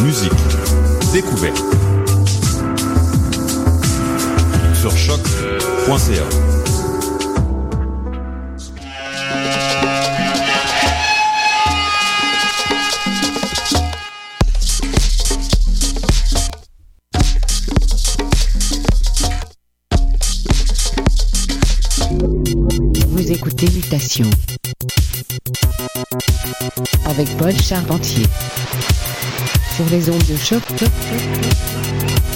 Musique, découverte. Sur choc.ca. Vous écoutez Mutation avec Paul Charpentier sur les ondes de choc. choc, choc.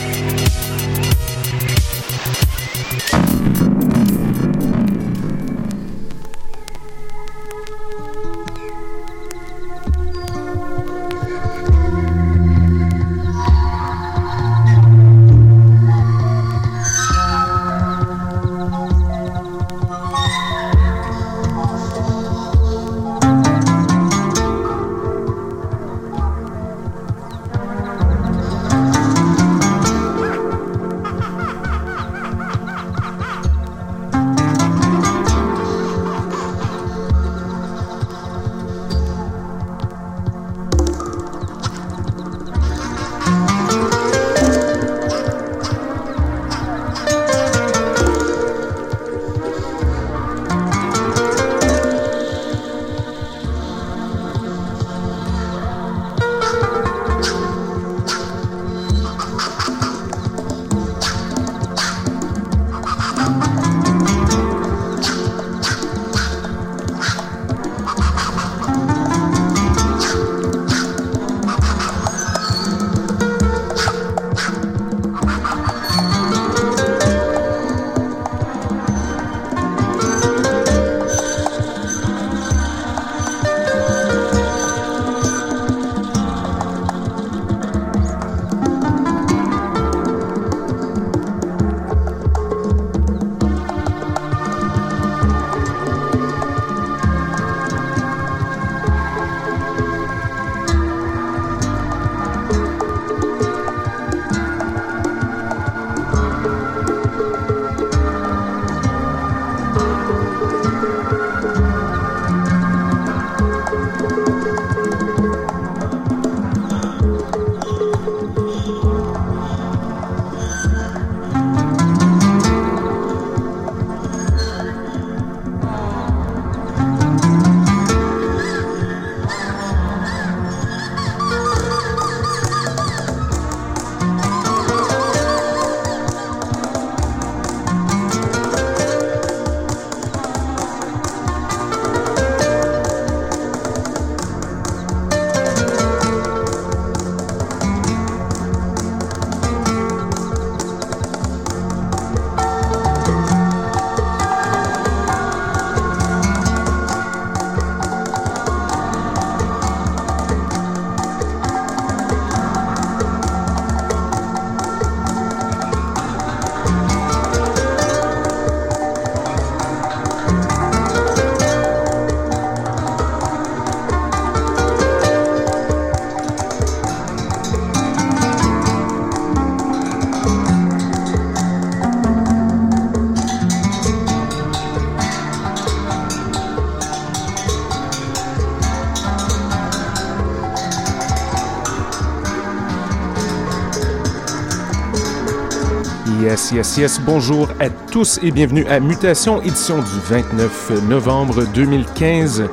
Bonjour à tous et bienvenue à Mutation, édition du 29 novembre 2015.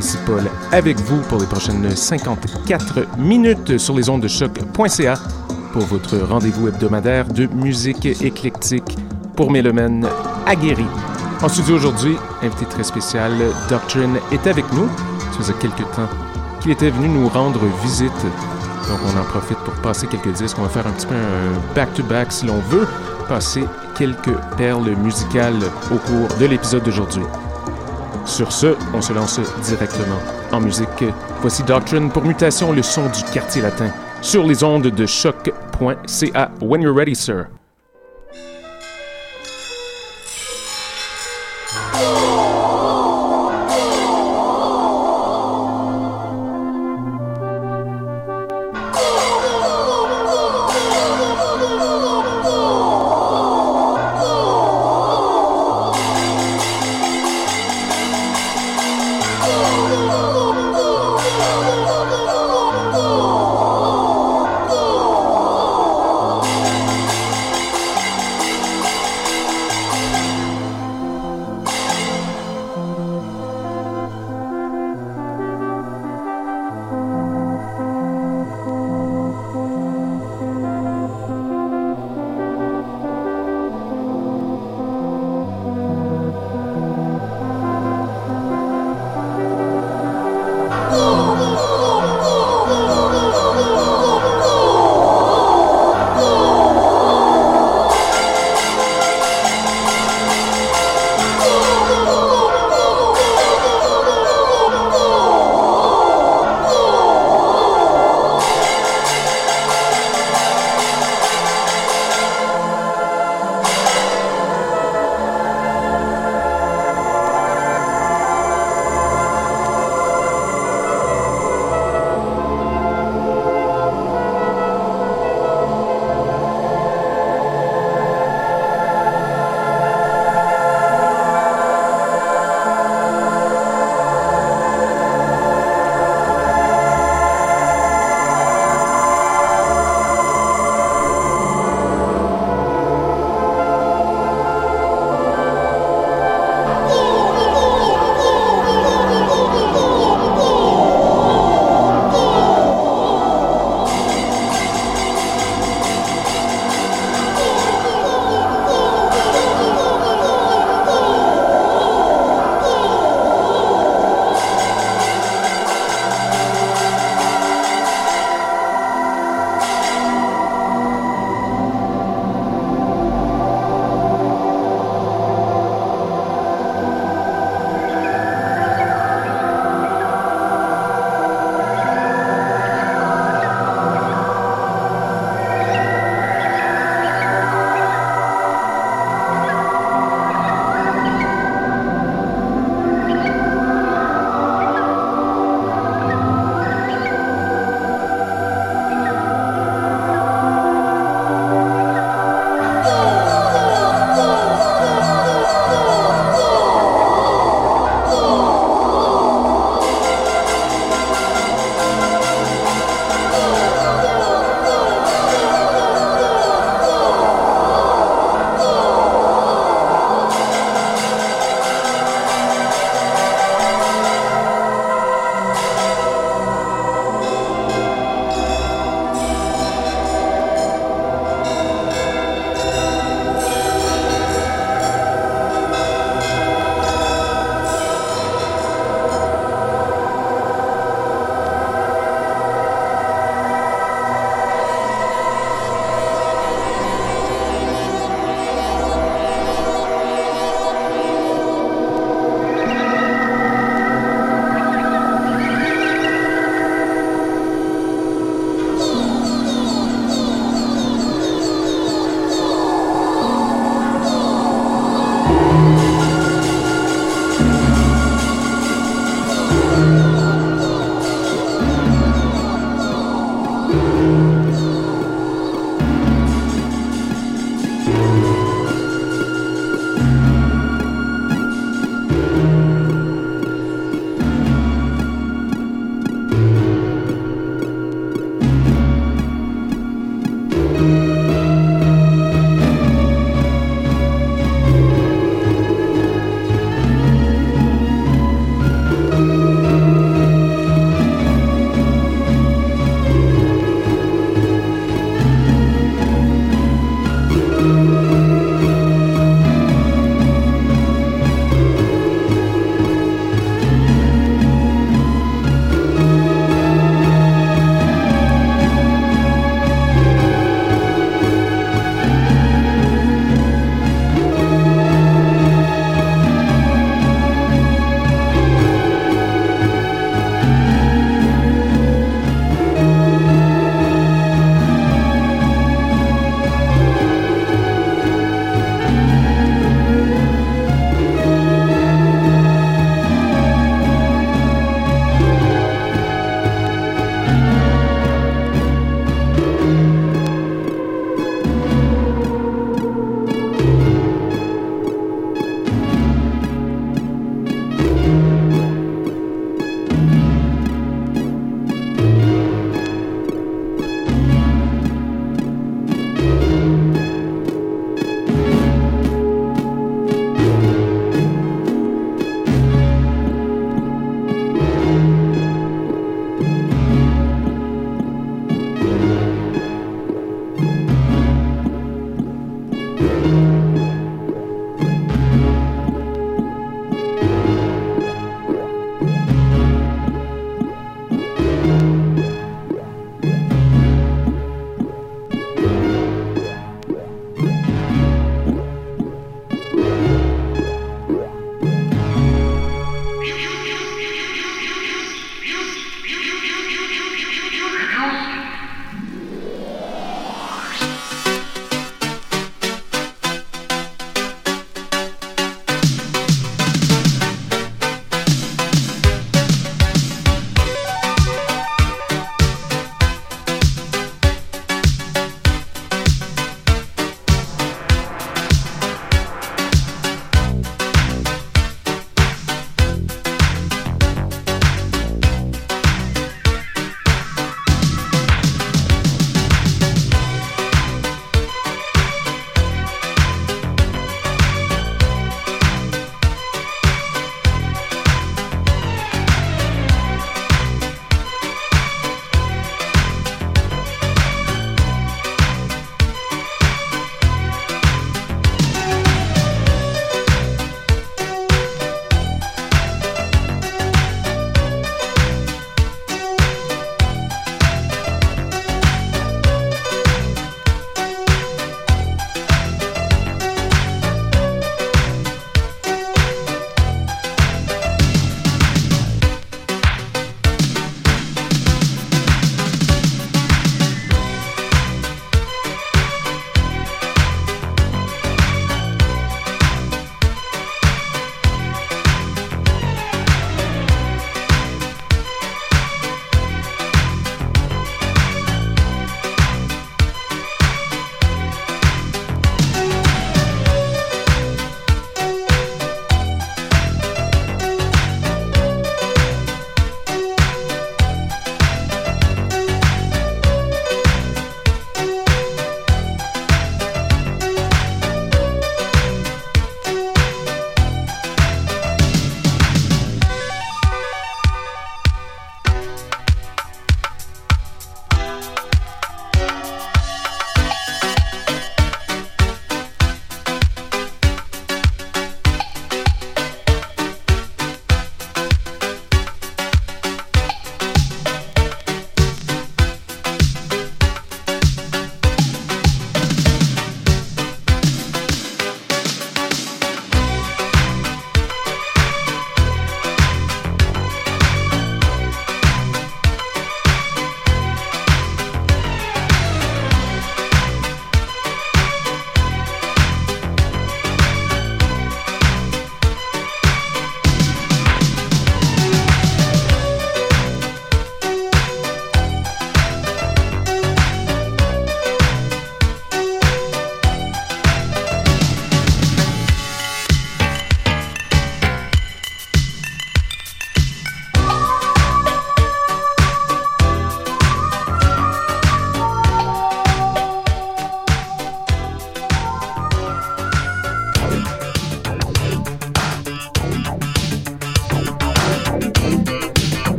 Ici Paul avec vous pour les prochaines 54 minutes sur les ondes de choc.ca pour votre rendez-vous hebdomadaire de musique éclectique pour mélomènes aguerris. En studio aujourd'hui, invité très spécial, Doctrine est avec nous. Ça faisait quelques temps qu'il était venu nous rendre visite. Donc on en profite pour passer quelques disques. On va faire un petit peu un back-to-back si l'on veut. Passer quelques perles musicales au cours de l'épisode d'aujourd'hui. Sur ce, on se lance directement en musique. Voici Doctrine pour Mutation, le son du quartier latin, sur les ondes de choc.ca. When you're ready, sir.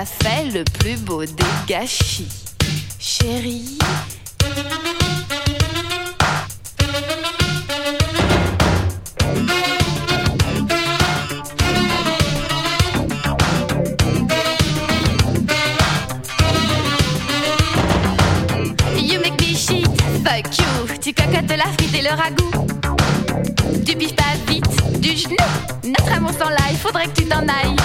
T'as fait le plus beau des gâchis, chérie. Fuck you, tu cocottes la frite et le ragoût. Tu piges pas vite, du genou. Notre amour sans là, faudrait que tu t'en ailles.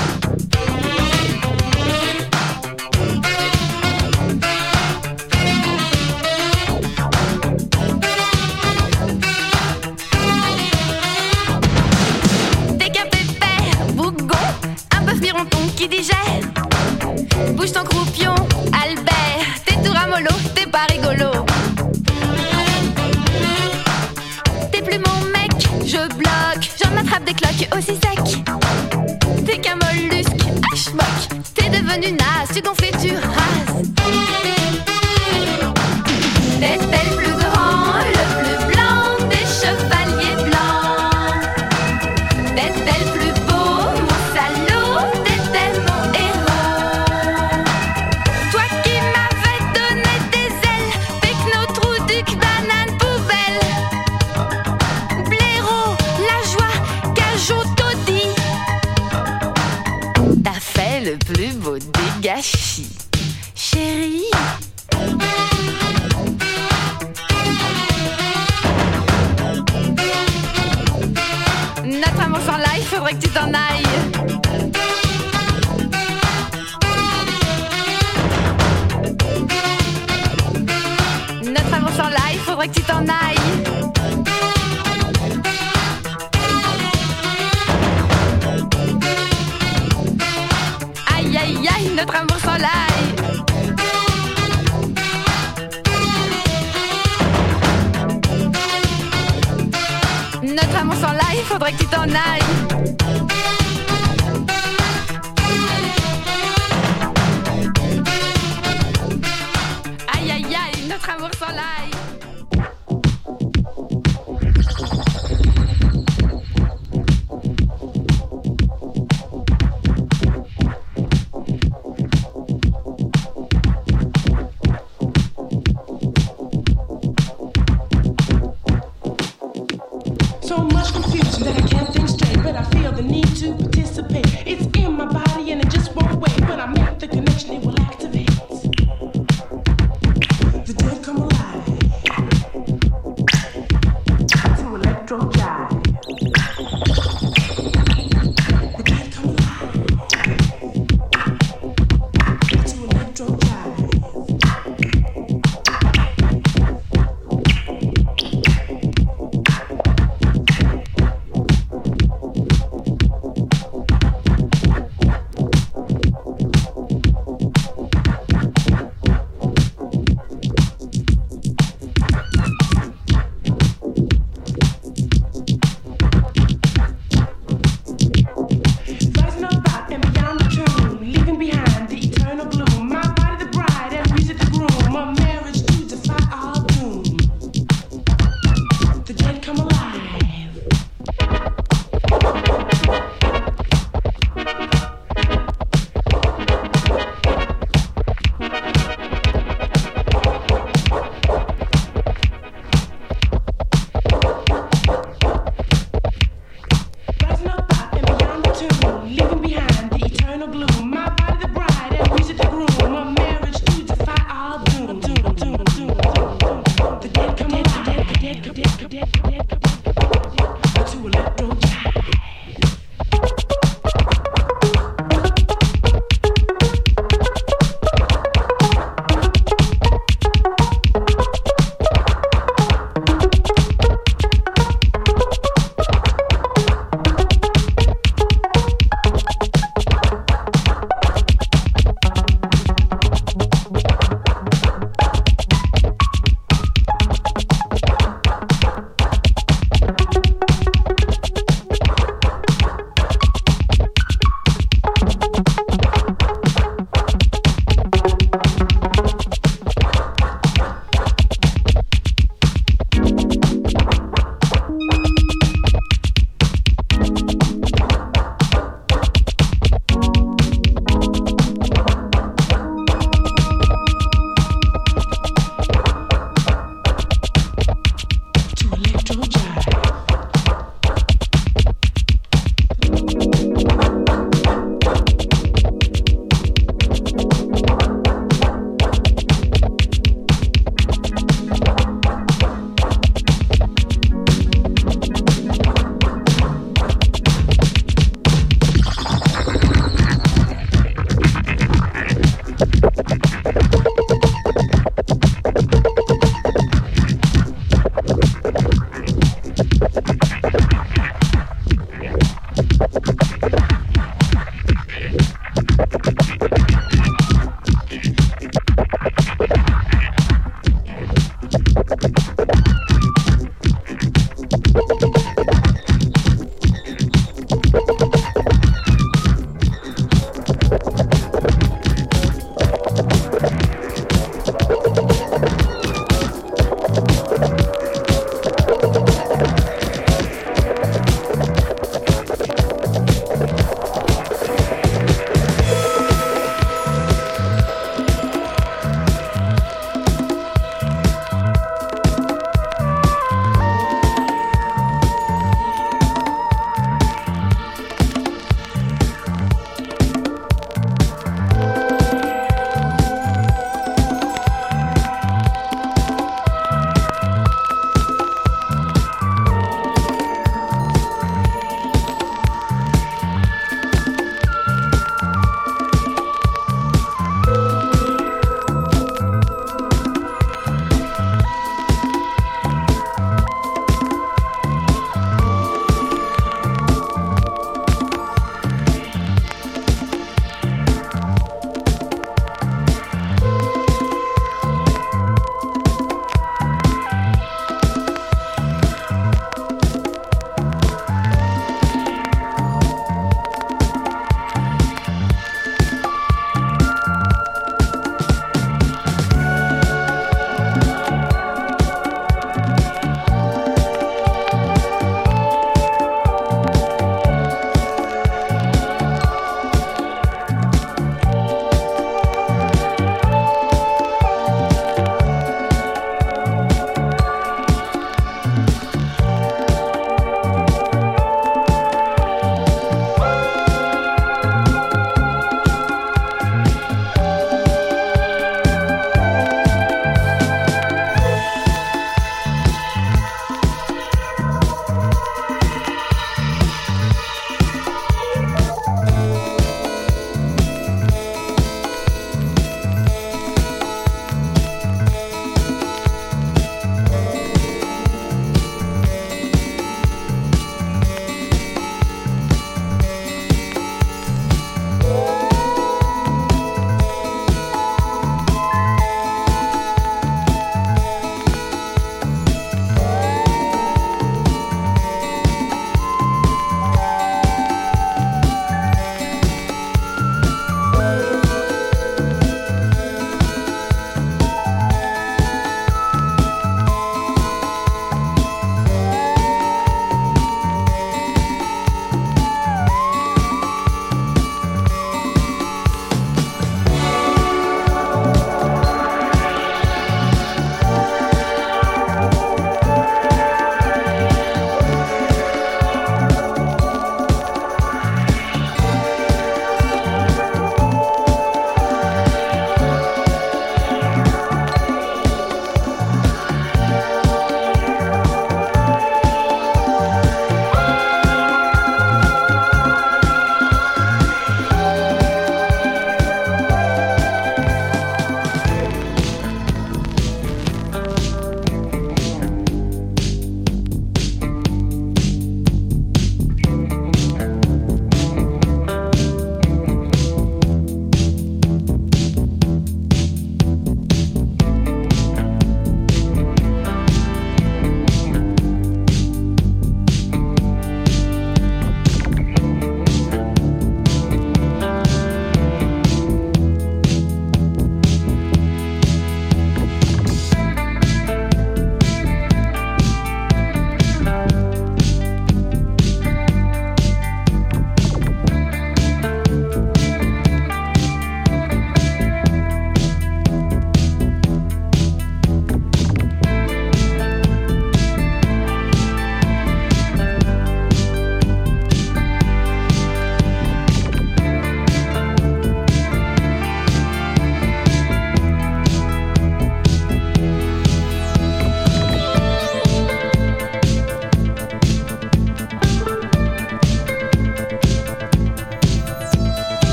noite, então, night.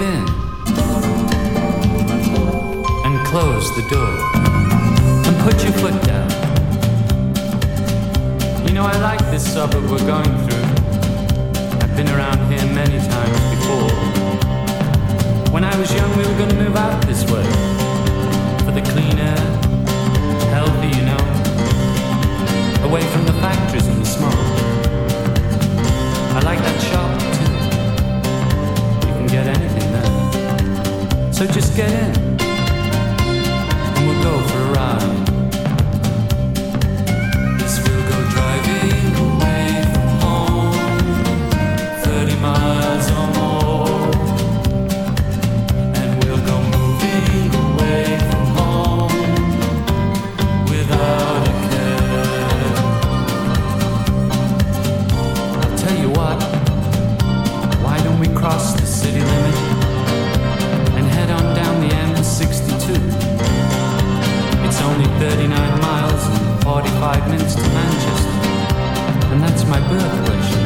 in and close the door and put your foot down. You know, I like this suburb we're going through. I've been around here many times before. When I was young, we were going to move out this way for the clean air, healthy, you know, away from the factories and the smoke. I like that shop too. You can get anything. So just get in and we'll go for a ride. 39 miles and 45 minutes to Manchester. And that's my birthplace.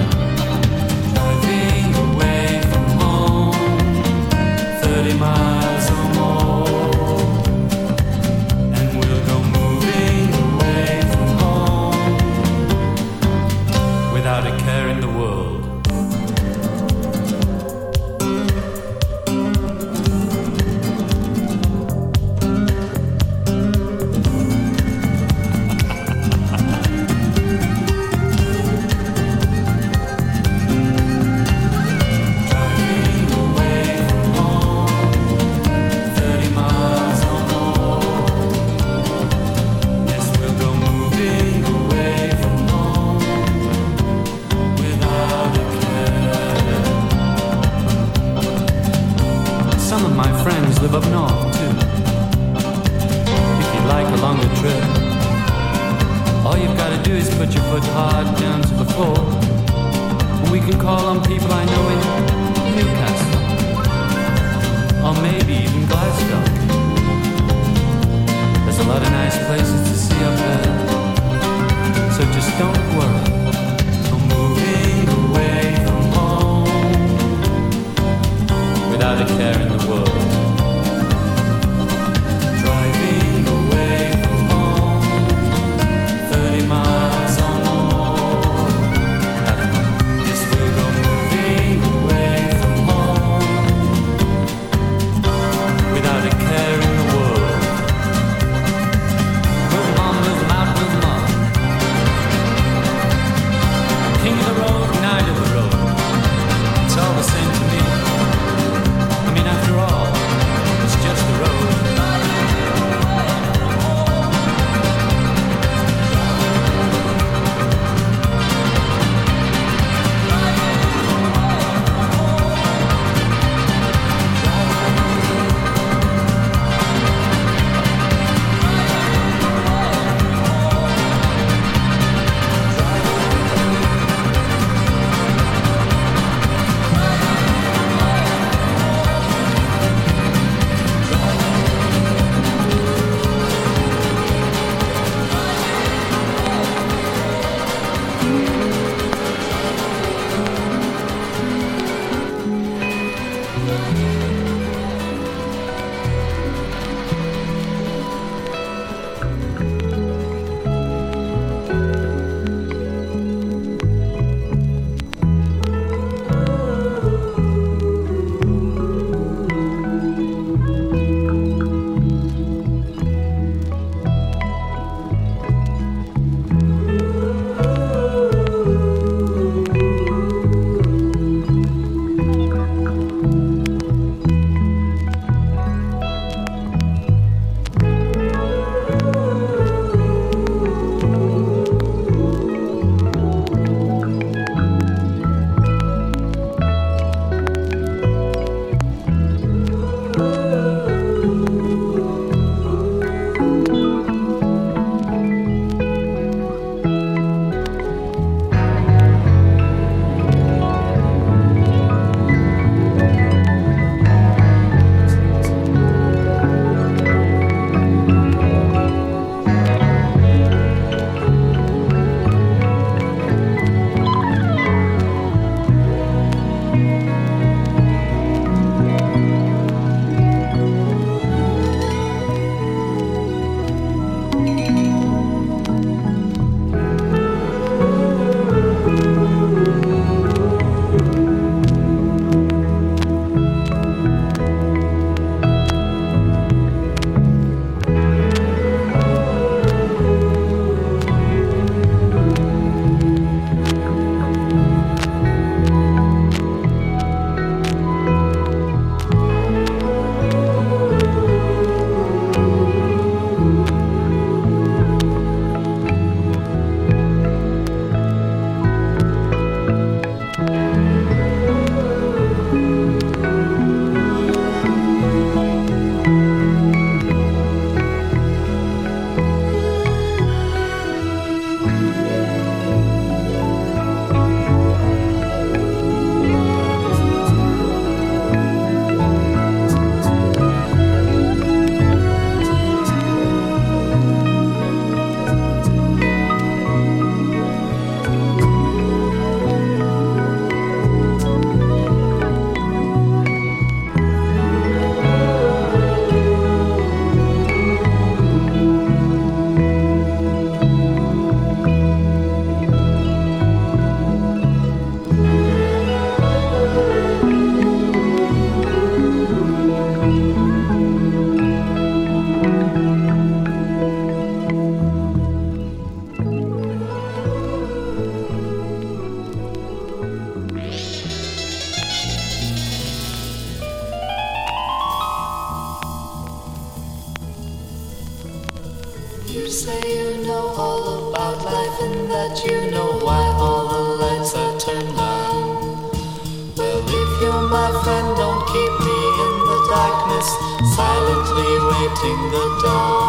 my friend, don't keep me in the darkness, silently waiting the dawn.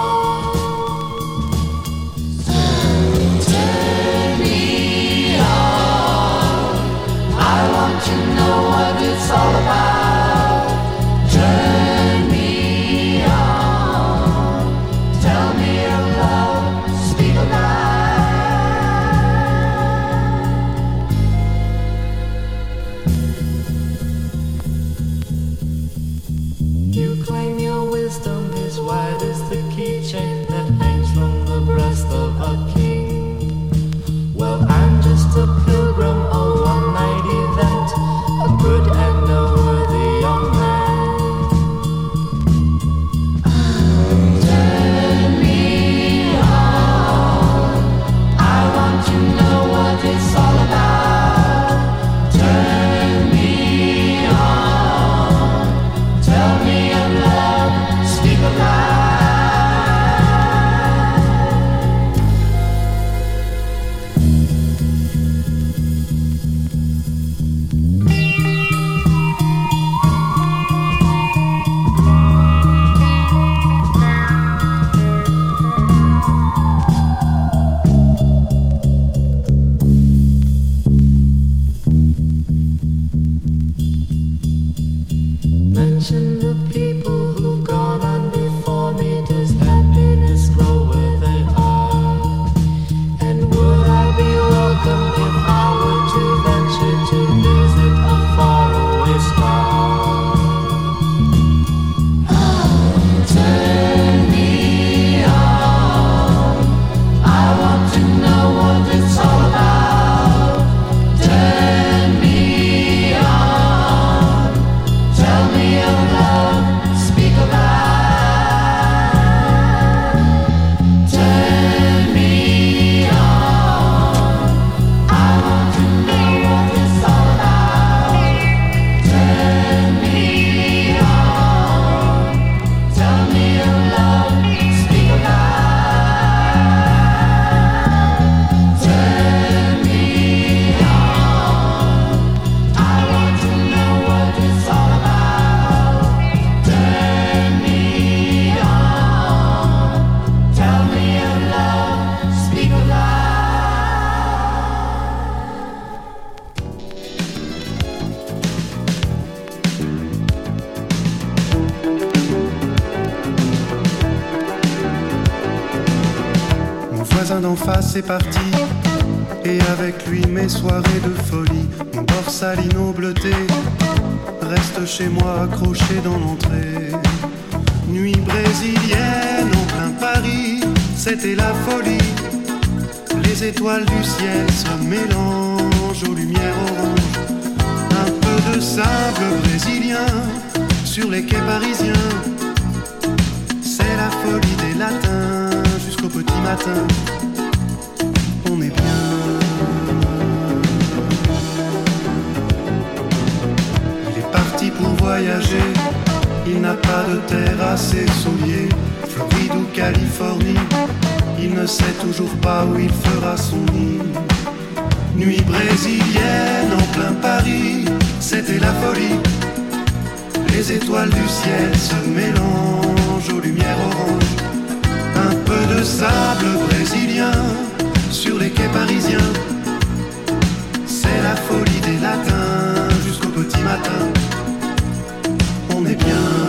étoiles du ciel se mélangent aux lumières oranges. Un peu de sable brésilien sur les quais parisiens. C'est la folie des latins jusqu'au petit matin. On est bien. Il est parti pour voyager. Il n'a pas de terre à ses souliers. Floride ou Californie il ne sait toujours pas où il fera son nid. Nuit brésilienne en plein Paris, c'était la folie. Les étoiles du ciel se mélangent aux lumières oranges. Un peu de sable brésilien sur les quais parisiens. C'est la folie des latins jusqu'au petit matin. On est bien.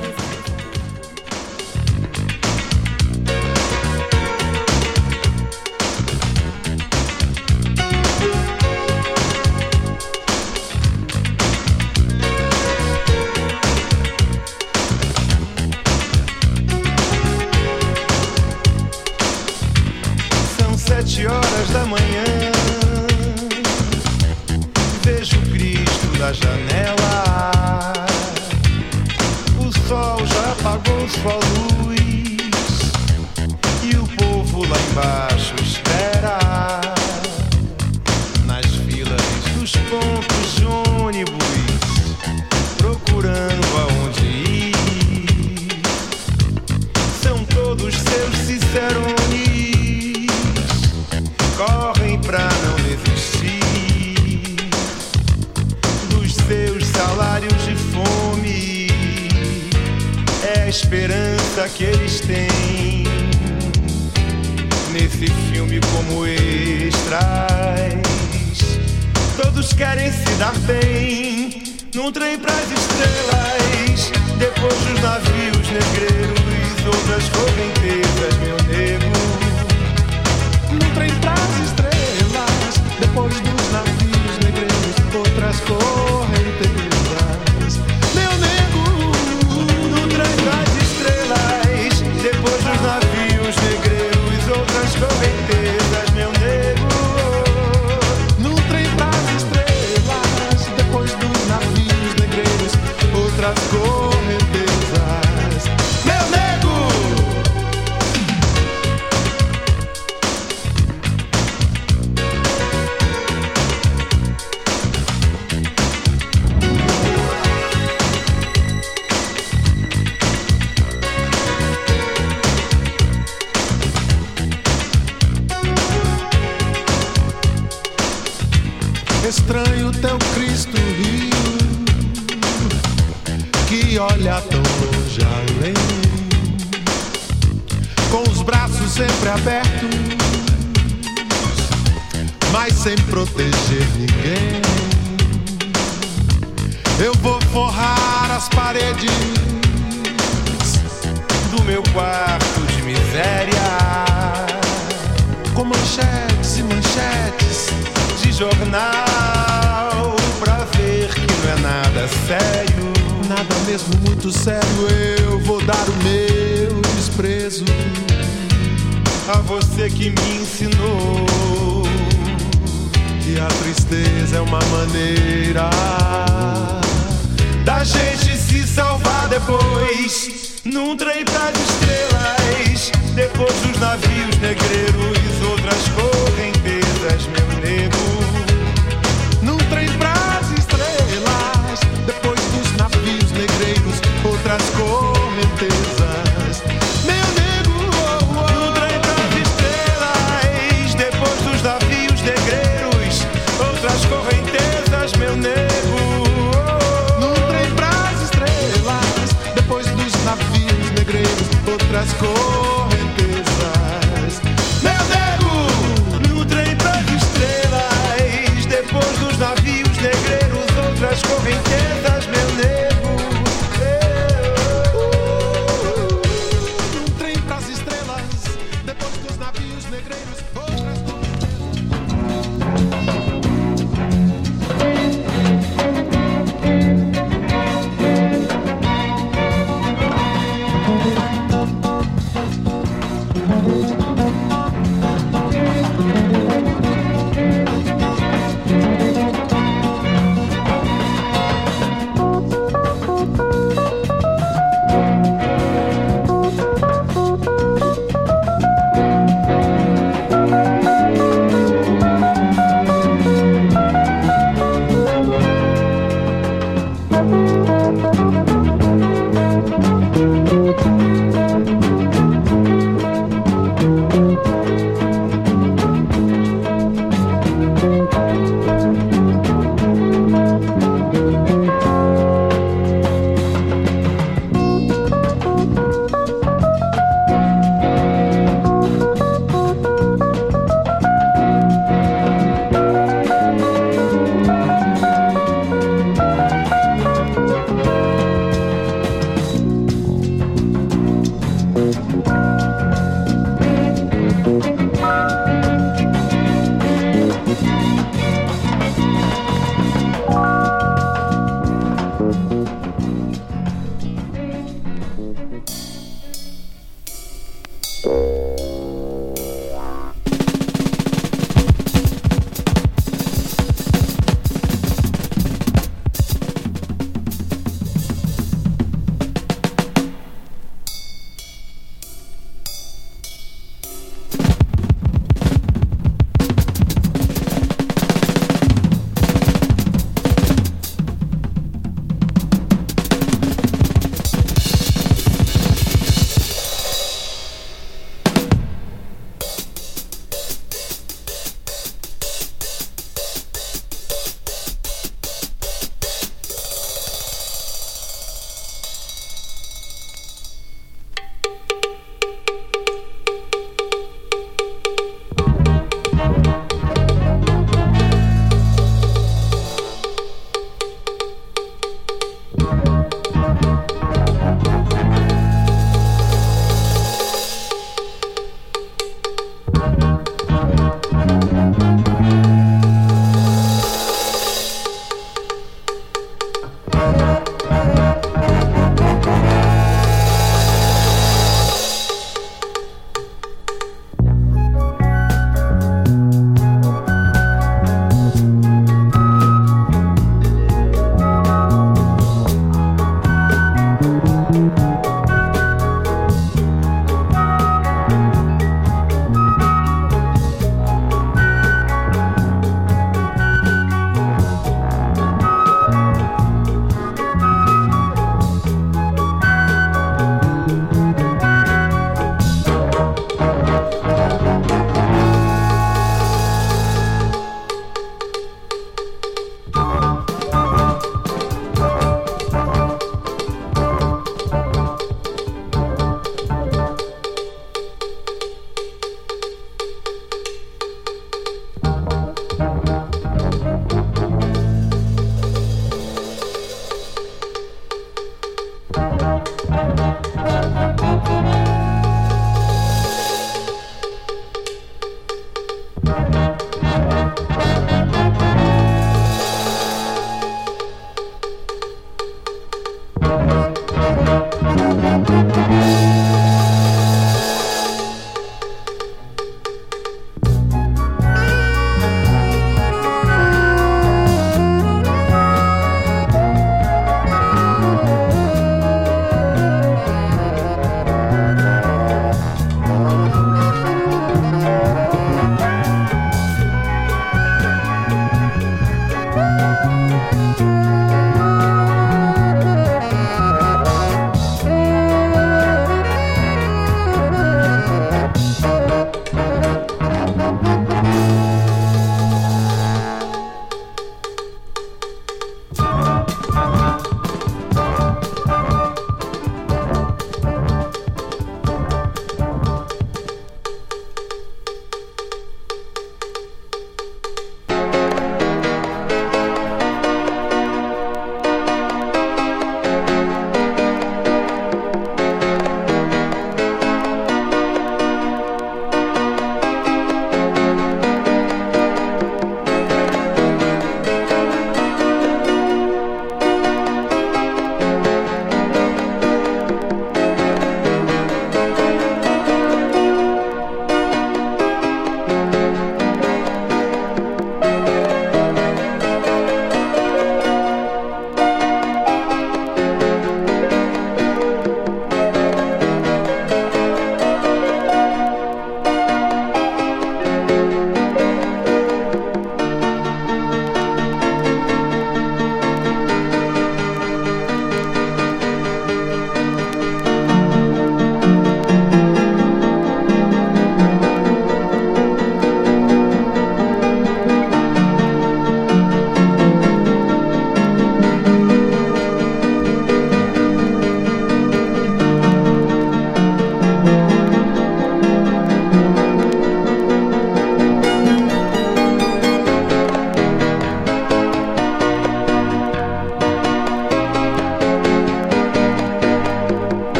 navios negreiros, outras correntezas. Meu nego, no trem das estrelas, depois dos navios, negreiros, outras correntezas.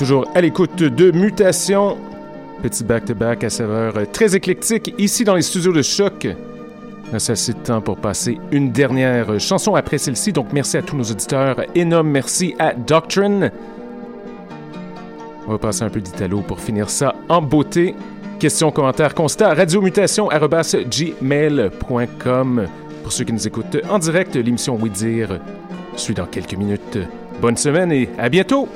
Toujours à l'écoute de Mutation. Petit back-to-back à saveur très éclectique ici dans les studios de choc. C'est le temps pour passer une dernière chanson après celle-ci. Donc, merci à tous nos auditeurs. Énorme merci à Doctrine. On va passer un peu d'Italo pour finir ça en beauté. Questions, commentaires, constats, radiomutation.gmail.com. Pour ceux qui nous écoutent en direct, l'émission Oui Dire suit dans quelques minutes. Bonne semaine et à bientôt!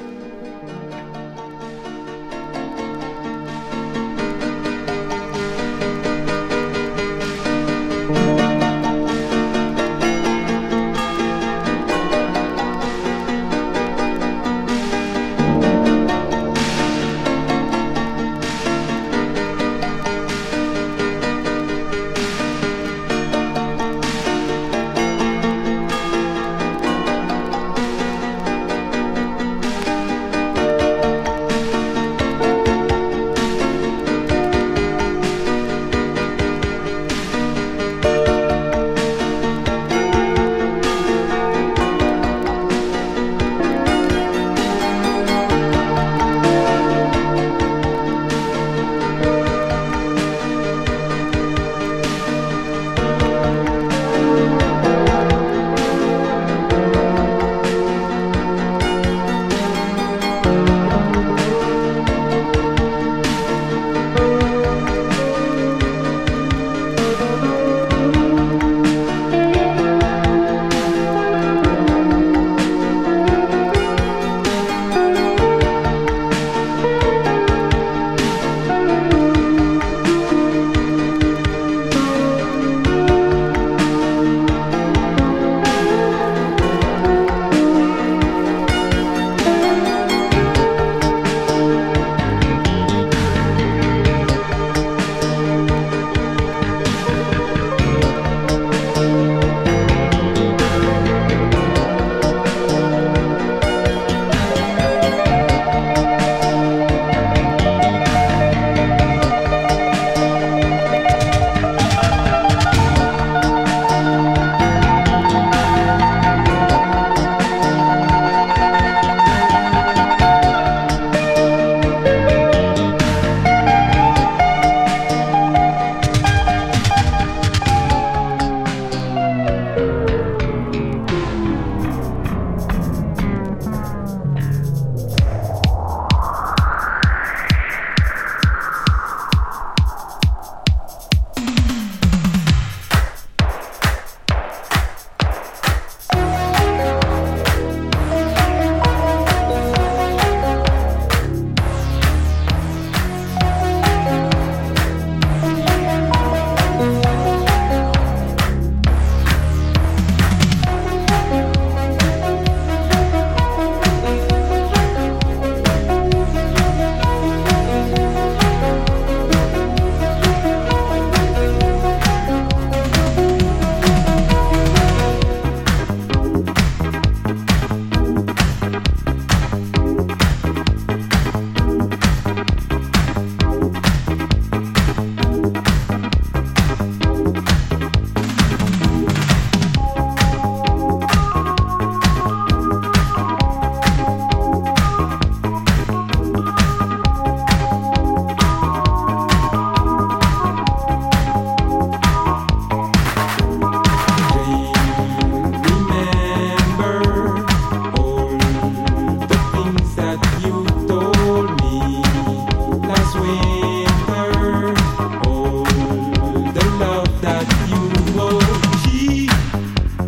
that you were. She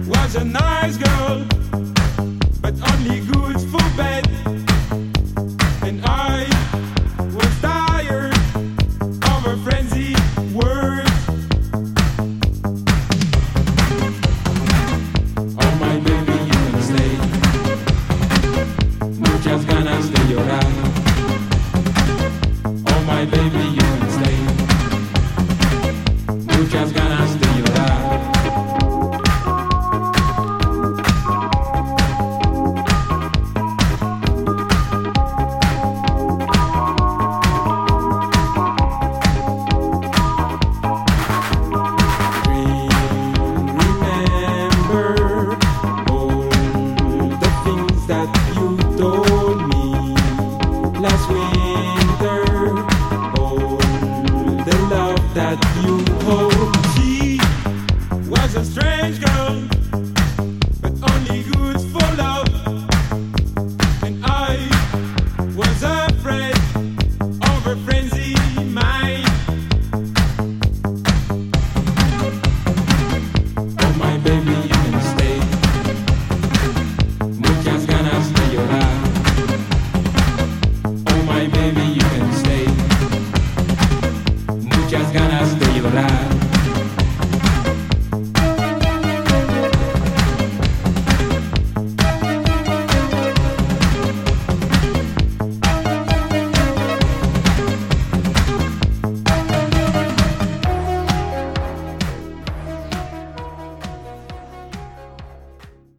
was a nice girl.